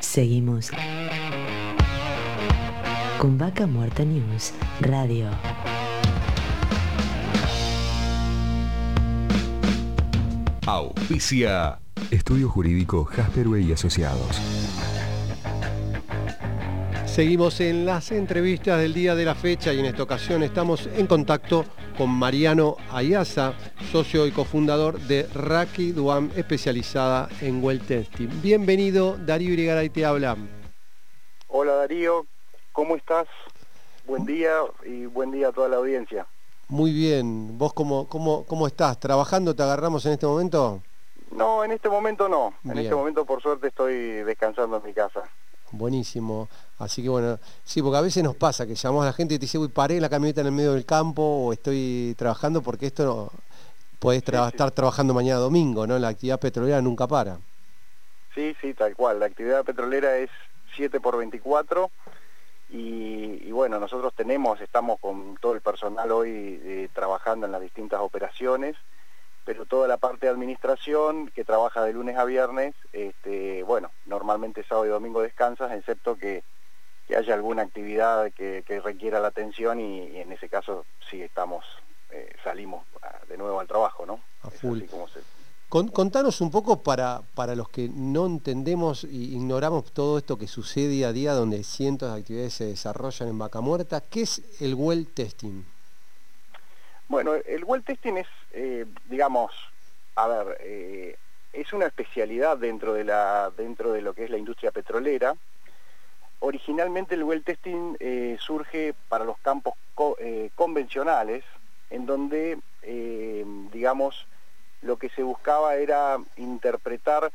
Seguimos con Vaca Muerta News Radio. Auspicia. Estudio Jurídico Jasperway y Asociados. Seguimos en las entrevistas del día de la fecha y en esta ocasión estamos en contacto con Mariano Ayaza, socio y cofundador de Raki Duam, especializada en well testing. Bienvenido, Darío Irigaray te habla. Hola Darío, ¿cómo estás? Buen día y buen día a toda la audiencia. Muy bien, ¿vos cómo, cómo, cómo estás? ¿Trabajando te agarramos en este momento? No, en este momento no. En este momento por suerte estoy descansando en mi casa. Buenísimo. Así que bueno, sí, porque a veces nos pasa que llamamos a la gente y te dice, uy, paré la camioneta en el medio del campo o estoy trabajando porque esto no, podés estar trabajando mañana domingo, ¿no? La actividad petrolera nunca para. Sí, sí, tal cual. La actividad petrolera es 7 por 24 y, bueno, nosotros tenemos, estamos con todo el personal hoy eh, trabajando en las distintas operaciones pero toda la parte de administración que trabaja de lunes a viernes, este, bueno, normalmente sábado y domingo descansas, excepto que, haya alguna actividad que, requiera la atención y, en ese caso sí estamos, eh, salimos de nuevo al trabajo, ¿no? A full. contanos un poco para, para los que no entendemos e ignoramos todo esto que sucede día a día, donde cientos de actividades se desarrollan en Vaca Muerta, ¿qué es el well testing? Bueno, el well testing es, eh, digamos, a ver, eh, es una especialidad dentro de, la, dentro de lo que es la industria petrolera. Originalmente el well testing eh, surge para los campos convencionales, en donde, digamos, lo que se buscaba era interpretar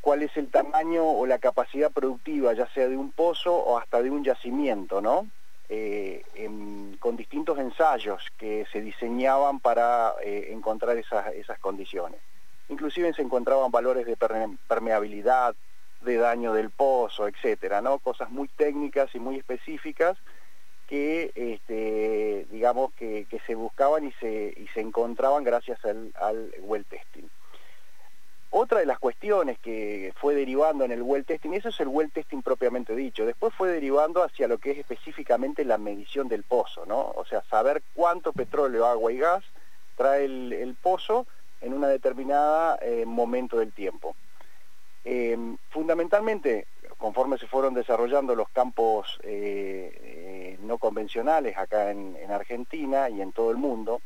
cuál es el tamaño o la capacidad productiva, ya sea de un pozo o hasta de un yacimiento, ¿no? Eh, con distintos ensayos que se diseñaban para eh, encontrar esas, esas condiciones. Inclusive se encontraban valores de permeabilidad, de daño del pozo, etcétera, ¿no? Cosas muy técnicas y muy específicas que, este, digamos, que, se buscaban y se, y se encontraban gracias al, al well testing. Otra de las cuestiones que fue derivando en el well testing, eso es el well testing propiamente dicho, después fue derivando hacia lo que es específicamente la medición del pozo, ¿no? O sea, saber cuánto petróleo, agua y gas trae el, pozo en una determinada eh, momento del tiempo. Em, fundamentalmente, conforme se fueron desarrollando los campos eh, eh, no convencionales acá en Argentina y en todo el mundo,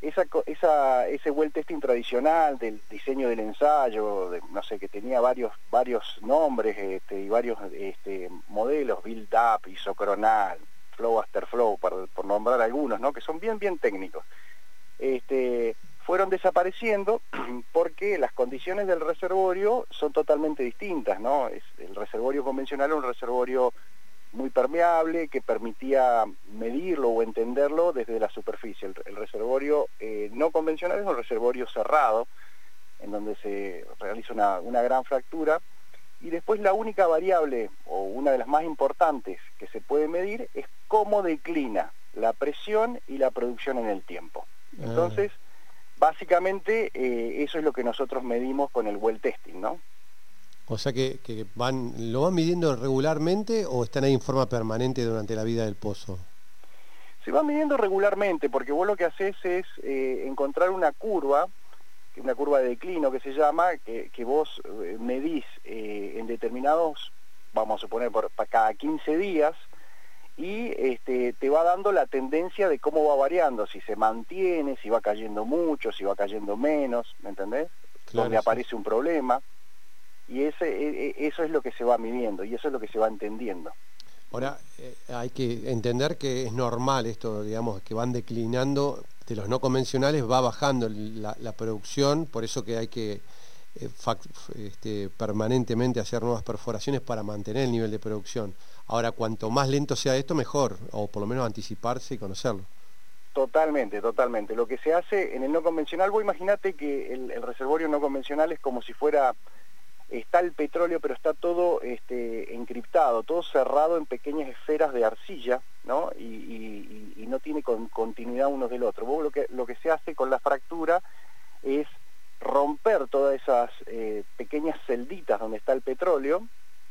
esa, ese well testing tradicional del diseño del ensayo, no sé, que tenía varios, varios nombres este, y varios este, modelos, build up, isocronal, flow after flow, por, nombrar algunos, ¿no? que son bien, bien técnicos, este, fueron desapareciendo porque las condiciones del reservorio son totalmente distintas, ¿no? Es, el reservorio convencional es un reservorio muy permeable que permitía medirlo o entenderlo desde la superficie. El, reservorio eh, no convencional es un reservorio cerrado, en donde se realiza una, gran fractura, y después la única variable, o una de las más importantes que se puede medir, es cómo declina la presión y la producción en el tiempo. Ah. Entonces, básicamente, eh, eso es lo que nosotros medimos con el well testing, ¿no? O sea que, van, ¿lo van midiendo regularmente o están ahí en forma permanente durante la vida del pozo? Se va midiendo regularmente porque vos lo que haces es eh, encontrar una curva, una curva de declino que se llama, que, vos eh, medís eh, en determinados, vamos a suponer, por, para cada 15 días, y este, te va dando la tendencia de cómo va variando, si se mantiene, si va cayendo mucho, si va cayendo menos, ¿me entendés? Donde aparece un problema y ese, e, e, eso es lo que se va midiendo y eso es lo que se va entendiendo. Ahora, eh, hay que entender que es normal esto, digamos, que van declinando, de los no convencionales va bajando la, producción, por eso que hay que eh, este, permanentemente hacer nuevas perforaciones para mantener el nivel de producción. Ahora, cuanto más lento sea esto, mejor, o por lo menos anticiparse y conocerlo. Totalmente, totalmente. Lo que se hace en el no convencional, vos imaginate que el reservorio no convencional es como si fuera está el petróleo, pero está todo este, encriptado, todo cerrado en pequeñas esferas de arcilla, ¿no? Y, no tiene continuidad uno del otro. lo que, lo que se hace con la fractura es romper todas esas eh, pequeñas celditas donde está el petróleo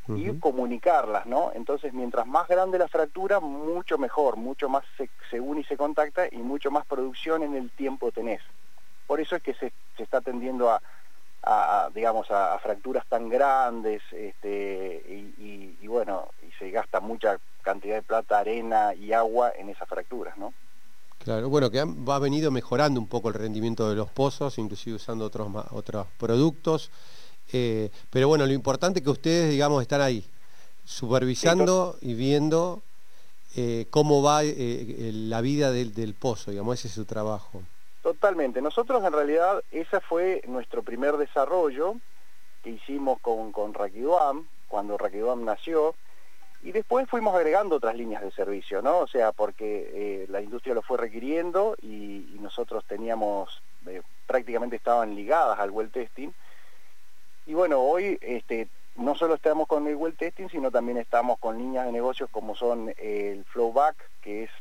y comunicarlas, ¿no? Entonces, mientras más grande la fractura, mucho mejor, mucho más se, une y se contacta y mucho más producción en el tiempo tenés. Por eso es que se, está tendiendo a, digamos, a, fracturas tan grandes este, y, bueno, y se gasta mucha cantidad de plata, arena y agua en esas fracturas, ¿no? Claro, bueno, que va venido mejorando un poco el rendimiento de los pozos, inclusive usando otros, otros productos. Eh, pero bueno, lo importante es que ustedes, digamos, están ahí, supervisando y viendo eh, cómo va eh, la vida del, pozo, digamos, ese es su trabajo. Totalmente. Nosotros en realidad ese fue nuestro primer desarrollo que hicimos con, con cuando Raquiduam nació, y después fuimos agregando otras líneas de servicio, ¿no? O sea, porque la industria lo fue requiriendo y, nosotros teníamos, prácticamente estaban ligadas al well testing, y bueno, hoy este, no solo estamos con el well testing, sino también estamos con líneas de negocios como son el flowback, que es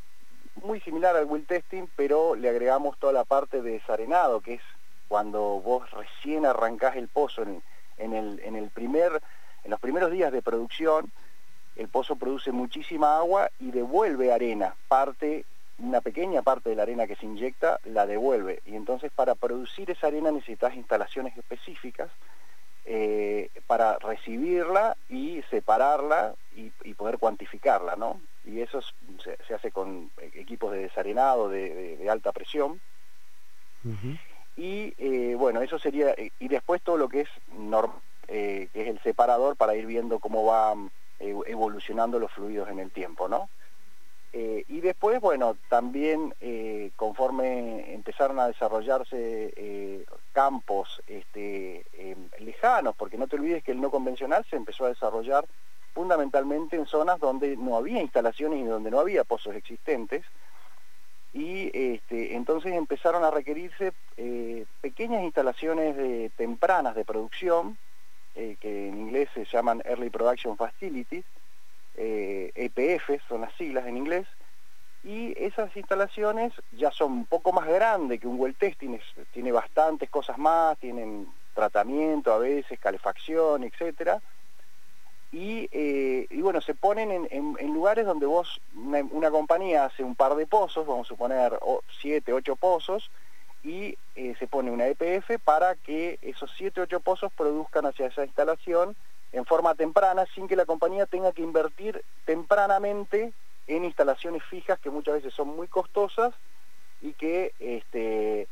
muy similar al well testing, pero le agregamos toda la parte de desarenado, que es cuando vos recién arrancás el pozo en, el, en, el primer, en los primeros días de producción, el pozo produce muchísima agua y devuelve arena, parte una pequeña parte de la arena que se inyecta la devuelve y entonces para producir esa arena necesitas instalaciones específicas eh, para recibirla y separarla y, poder cuantificarla, ¿no? Y eso se, hace con equipos de desarenado de, alta presión. Y eh, bueno, eso sería, eh, y después todo lo que es, que es el separador para ir viendo cómo va evolucionando los fluidos en el tiempo, ¿no? Eh, y después, bueno, también eh, conforme empezaron a desarrollarse eh, campos este, em, lejanos, porque no te olvides que el no convencional se empezó a desarrollar fundamentalmente en zonas donde no había instalaciones y donde no había pozos existentes, y este, entonces empezaron a requerirse pequeñas instalaciones de, tempranas de producción, que en inglés se llaman Early Production Facilities, EPF eh, e son las siglas en inglés, y esas instalaciones ya son un poco más grandes que un well testing, tiene bastantes cosas más, tienen tratamiento a veces, calefacción, etcétera. Y, eh, bueno, se ponen en, lugares donde vos, una, compañía hace un par de pozos, vamos a suponer siete, ocho pozos, y eh, se pone una EPF para que esos siete, ocho pozos produzcan hacia esa instalación en forma temprana sin que la compañía tenga que invertir tempranamente en instalaciones fijas que muchas veces son muy costosas y que este,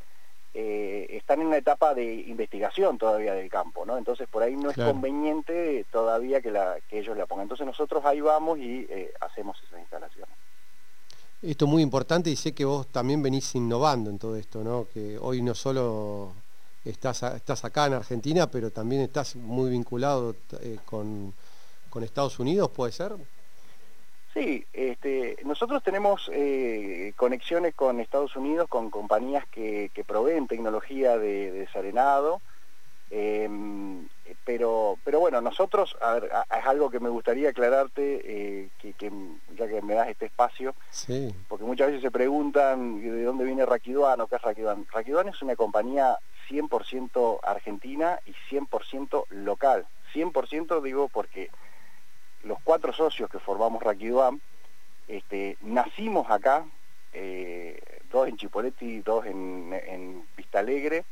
eh, están en una etapa de investigación todavía del campo, ¿no? Entonces por ahí no es conveniente todavía que, la, que ellos la pongan. Entonces nosotros ahí vamos y eh, hacemos esas instalaciones. Esto es muy importante y sé que vos también venís innovando en todo esto, ¿no? Que hoy no solo estás, estás acá en Argentina, pero también estás muy vinculado eh, con, Estados Unidos, ¿puede ser? Sí, este, nosotros tenemos eh, conexiones con Estados Unidos, con compañías que, proveen tecnología de, desarenado, em, pero, pero bueno, nosotros, a ver, es algo que me gustaría aclararte, eh, que, ya que me das este espacio, porque muchas veces se preguntan de dónde viene Raquiduano, ¿qué es Raquiduan? Raquiduan es una compañía 100% argentina y 100% local. 100% digo porque los cuatro socios que formamos Raquiduam, este, nacimos acá, eh, dos en Chipoletti, dos en, Vista Alegre,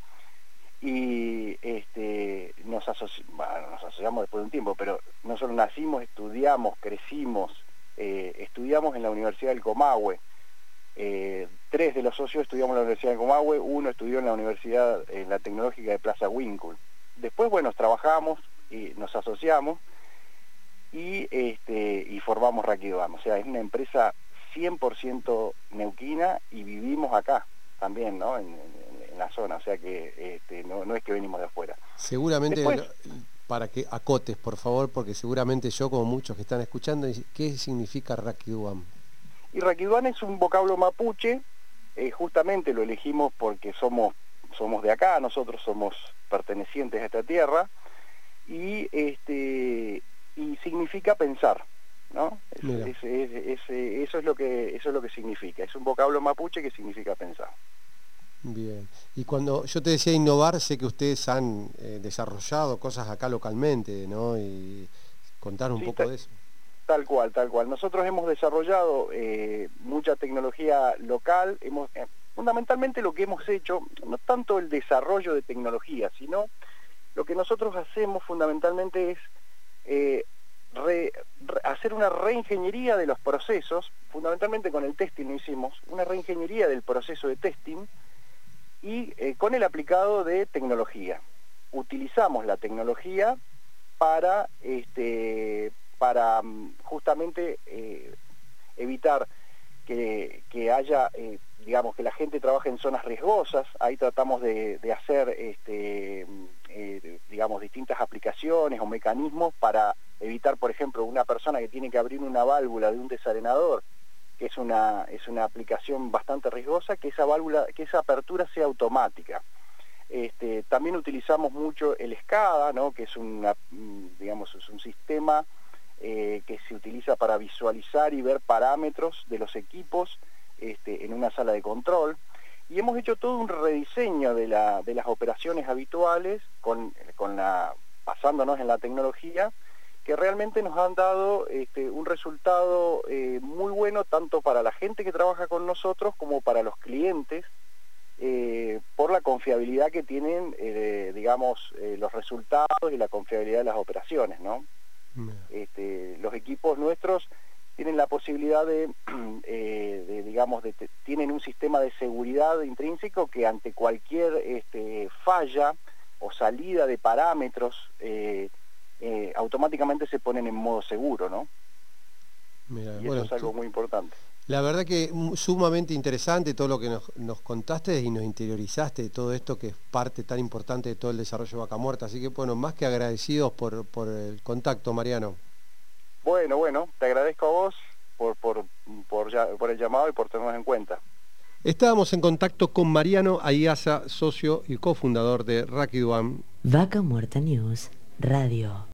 y este, nos, asociamos después de un tiempo, pero no solo nacimos, estudiamos, crecimos, eh, estudiamos en la Universidad del Comahue, eh, tres de los socios estudiamos en la Universidad de Comahue, uno estudió en la Universidad en la Tecnológica de Plaza Winkle. Después, bueno, trabajamos y nos asociamos y, este, y formamos Raquidam. O sea, es una empresa 100% neuquina y vivimos acá también, ¿no? En, la zona, o sea que este, no, es que venimos de afuera. Seguramente, para que acotes, por favor, porque seguramente yo, como muchos que están escuchando, ¿qué significa Raquiduam? Y Raquiduán es un vocablo mapuche, eh, justamente lo elegimos porque somos, somos de acá, nosotros somos pertenecientes a esta tierra, y, este, y significa pensar. ¿no? eso, es lo que, eso es lo que significa, es un vocablo mapuche que significa pensar. Bien. Y cuando yo te decía innovar, sé que ustedes han eh, desarrollado cosas acá localmente, ¿no? Y contar un poco de eso. Tal cual, tal cual. Nosotros hemos desarrollado eh, mucha tecnología local, hemos, eh, fundamentalmente lo que hemos hecho, no tanto el desarrollo de tecnología, sino lo que nosotros hacemos fundamentalmente es hacer una reingeniería de los procesos, fundamentalmente con el testing lo hicimos, una reingeniería del proceso de testing, y eh, con el aplicado de tecnología. Utilizamos la tecnología para, este, para mm, justamente eh, evitar que, haya, eh, digamos, que la gente trabaje en zonas riesgosas. Ahí tratamos de, hacer, este, mm, digamos, distintas aplicaciones o mecanismos para evitar, por ejemplo, una persona que tiene que abrir una válvula de un desarenador que es una, es una aplicación bastante riesgosa, que esa válvula, que esa apertura sea automática. Este, también utilizamos mucho el SCADA, ¿no? que es, una, mm, digamos, es un sistema eh, que se utiliza para visualizar y ver parámetros de los equipos este, en una sala de control. Y hemos hecho todo un rediseño de, la, de las operaciones habituales, con, con la, basándonos en la tecnología, que realmente nos han dado este, un resultado eh, muy bueno tanto para la gente que trabaja con nosotros como para los clientes eh, por la confiabilidad que tienen, eh, digamos, los resultados y la confiabilidad de las operaciones, ¿no? Este, los equipos nuestros tienen la posibilidad de, digamos, de, tienen un sistema de seguridad intrínseco que ante cualquier este, falla o salida de parámetros eh, automáticamente se ponen en modo seguro, ¿no? y eso es algo muy importante. La verdad que sumamente interesante todo lo que nos, contaste y nos interiorizaste de todo esto que es parte tan importante de todo el desarrollo de Vaca Muerta. Así que bueno, más que agradecidos por, el contacto, Mariano. Bueno, bueno, te agradezco a vos por, por, por, el llamado y por tenernos en cuenta. Estábamos en contacto con Mariano Ayasa, socio y cofundador de Rakiduan. Vaca Muerta News Radio.